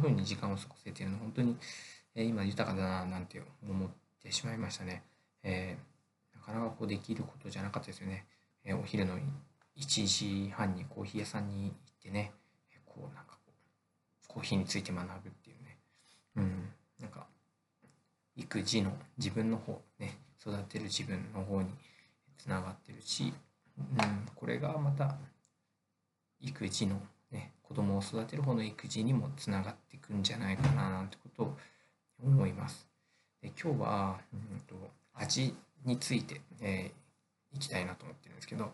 風に時間を過ごせているの本当に、え、今豊かだななんて思ってしまいましたね。えー、なかなかこうできることじゃなかったですよね。えお昼の1時半にコーヒー屋さんに行ってね、こうなんかこう、コーヒーについて学ぶっていうね。うん、なんか、育児の自分の方、ね、育てる自分の方につながってるし、うん、これがまた育児のね子供を育てる方の育児にもつながっていくんじゃないかななんてことを思います。で今日は、うんと、味について、えー、いきたいなと思ってるんですけど、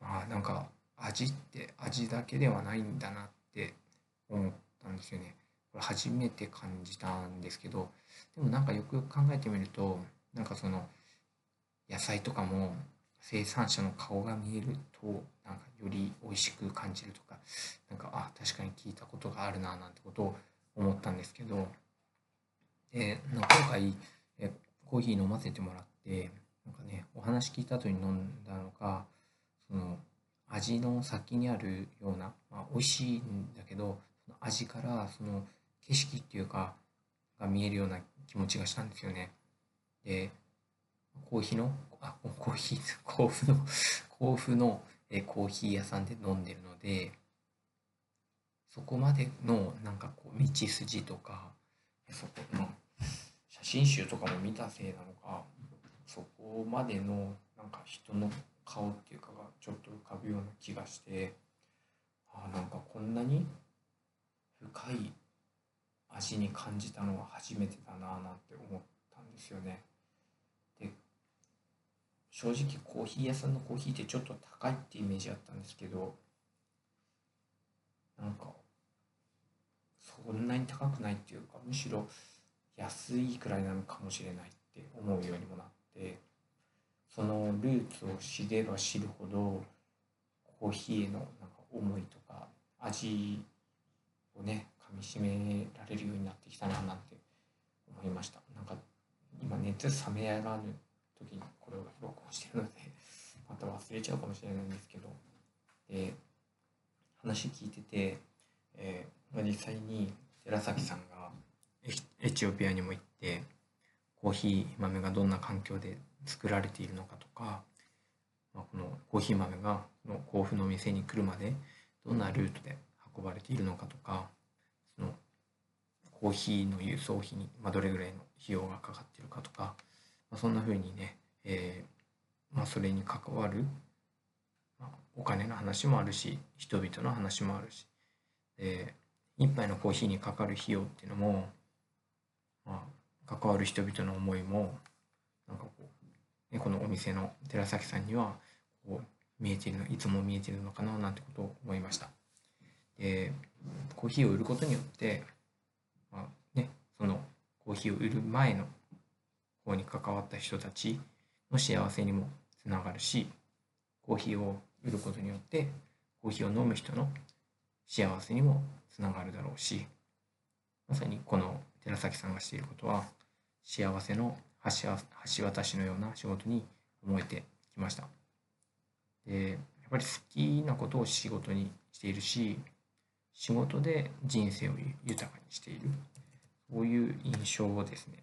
まあ、なんか味って味だけではないんだなって思ったんですよね。これ初めて感じたんですけどでもなんかよくよく考えてみるとなんかその野菜とかも生産者の顔が見えるとなんかより美味しく感じるとかあ確かに聞いたことがあるななんてことを思ったんですけどで今回えコーヒー飲ませてもらってなんかねお話聞いた後に飲んだのかその味の先にあるような、まあ、美味しいんだけど味からその景色っていうかが見えるような気持ちがしたんですよね。でコーヒーのあコーヒー 甲府の 甲府のえコーヒー屋さんで飲んでるのでそこまでのなんかこう道筋とかそこの写真集とかも見たせいなのかそこまでのなんか人の顔っていうかがちょっと浮かぶような気がしてあなんかこんなに深い味に感じたのは初めてだなぁなんて思ったんですよね。で正直コーヒー屋さんのコーヒーってちょっと高いってイメージあったんですけどなんかそんなに高くないっていうかむしろ安いくらいなのかもしれないって思うようにもなってそのルーツを知れば知るほどコーヒーへのなんか思いとか味をねかみしめられるようになってきたななんて思いました。なんか今熱冷めやらぬ時にこれを録音してるので また忘れちゃうかもしれないんですけど。で話聞いてて、えまあ、実際に寺崎さんがエチオピアにも行ってコーヒー豆がどんな環境で作られているのかとか、まあ、このコーヒー豆がの甲府の店に来るまでどんなルートで運ばれているのかとかそのコーヒーの輸送費に、まあ、どれぐらいの費用がかかっているかとかまあ、そんな風にね、えー、まあ、それに関わる、まあ、お金の話もあるし人々の話もあるしで一杯のコーヒーにかかる費用っていうのも、まあ、関わる人々の思いもなんかこう、ね、このお店の寺崎さんにはこう見えてるのいつも見えてるのかななんてことを思いました。でコーヒーを売ることによって、まあね、そのコーヒーを売る前の方に関わった人たちの幸せにもつながるしコーヒーを売ることによってコーヒーを飲む人の幸せにもつながるだろうしまさにこの寺崎さんがしていることは幸せの橋渡しのような仕事に思えてきました。でやっぱり好きなことを仕事にしているし仕事で人生を豊かにしている。そういう印象をですね。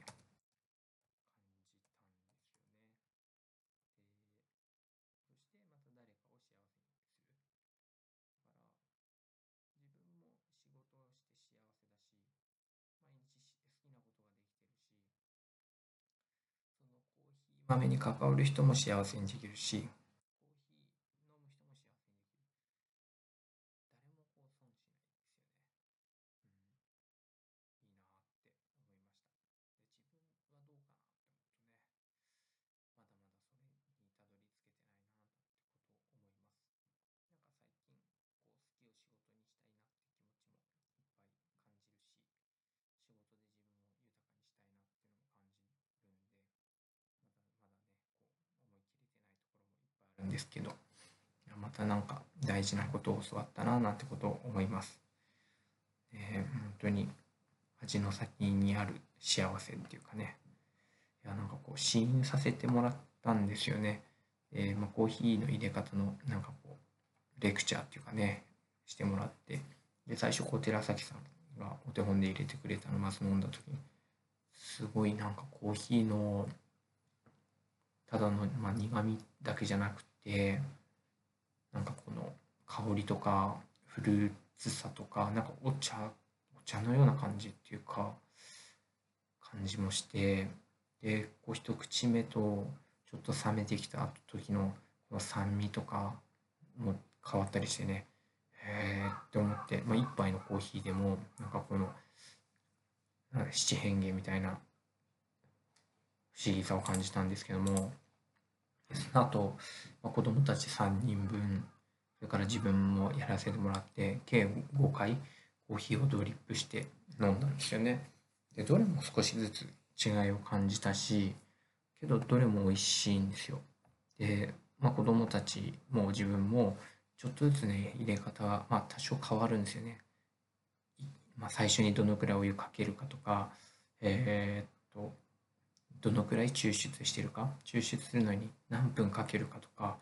豆に関わる人も幸せにできるしですけどまたなんか大事なことを教わったななんてことを思います。えー、本当に味の先にある幸せっていうかねいやなんかこう試飲させてもらったんですよね。えー、まあ、コーヒーの入れ方のなんかこうレクチャーっていうかねしてもらってで最初こう寺崎さんがお手本で入れてくれたのまず飲んだ時にすごいなんかコーヒーのただの、まあ、苦味だけじゃなくてなんかこの香りとかフルーツさとかなんかお茶お茶のような感じっていうか感じもしてでこう一口目とちょっと冷めてきた時のこの酸味とかも変わったりしてねへえって思って、まあ、一杯のコーヒーでもなんかこの七変化みたいな不思議さを感じたんですけどもその後、まあ、子供たち3人分それから自分もやらせてもらって計5回コーヒーをドリップして飲んだんですよね。でどれも少しずつ違いを感じたしけどどれも美味しいんですよ。で、まあ、子供たちも自分もちょっとずつね入れ方は、まあ、多少変わるんですよね。まあ、最初にどのくらいお湯かけるかとか、えー、っとどのくらい抽出してるか？抽出するのに何分かけるかとか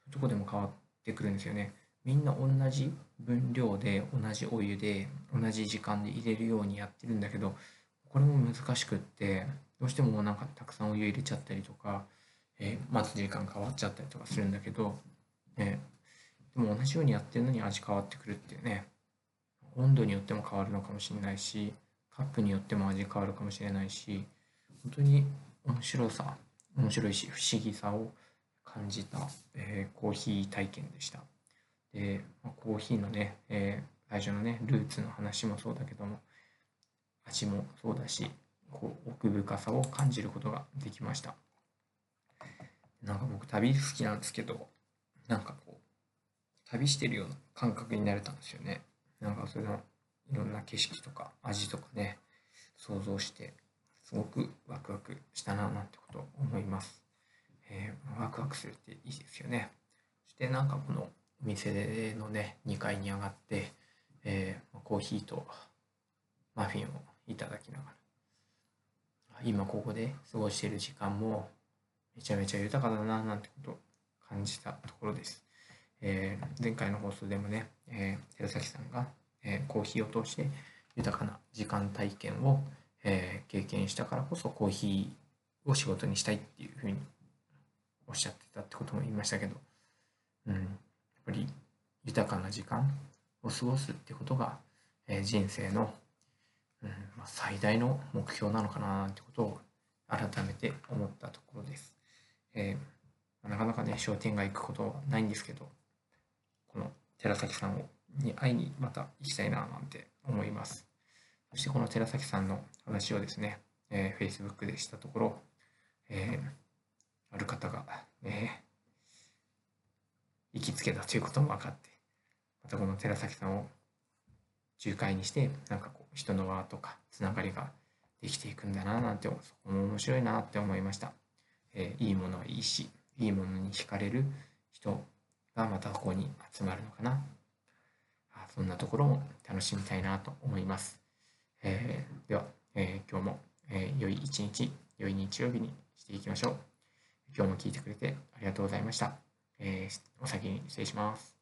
そういうとこでも変わってくるんですよね。みんな同じ分量で同じお湯で同じ時間で入れるようにやってるんだけどこれも難しくってどうしてもなんかたくさんお湯入れちゃったりとか、えー、待つ時間変わっちゃったりとかするんだけど、ね、でも同じようにやってるのに味変わってくるっていうね温度によっても変わるのかもしれないしカップによっても味変わるかもしれないし本当に面白さ面白いし不思議さを感じた、えー、コーヒー体験でした。で、コーヒーのね、えー、最初のねルーツの話もそうだけども味もそうだしこう奥深さを感じることができましたなんか僕旅好きなんですけどなんかこう旅してるような感覚になれたんですよねなんかそれのいろんな景色とか味とかね想像してすごくワクワクしたななんてことを思います、えー、ワクワクするっていいですよね。そしてなんかこのお店のね2階に上がって、えー、コーヒーとマフィンをいただきながら。今ここで過ごしている時間もめちゃめちゃ豊かだななんてことを感じたところです、えー、前回の放送でもね、えー、寺崎さんが、えー、コーヒーを通して豊かな時間体験を、えー、経験したからこそコーヒーを仕事にしたいっていうふうにおっしゃってたってことも言いましたけど、うん、やっぱり豊かな時間を過ごすってことが、えー、人生の、うんまあ、最大の目標なのかなってことを改めて思ったところです。えー、なかなかね商店街行くことはないんですけどこの寺崎さんに会いにまた行きたいななんて思います。そしてこの寺崎さんの話をですね、えー、Facebook でしたところ、えー、ある方が、え行きつけたということも分かってまたこの寺崎さんを仲介にしてなんかこう人の輪とかつながりができていくんだななんてそこも面白いなって思いました、えー、いいものはいいしいいものに惹かれる人がまたここに集まるのかな。あそんなところも楽しみたいなと思います、えー、では、えー、今日も、え良い一日良い日曜日にしていきましょう今日も聞いてくれてありがとうございました。えー、お先に失礼します。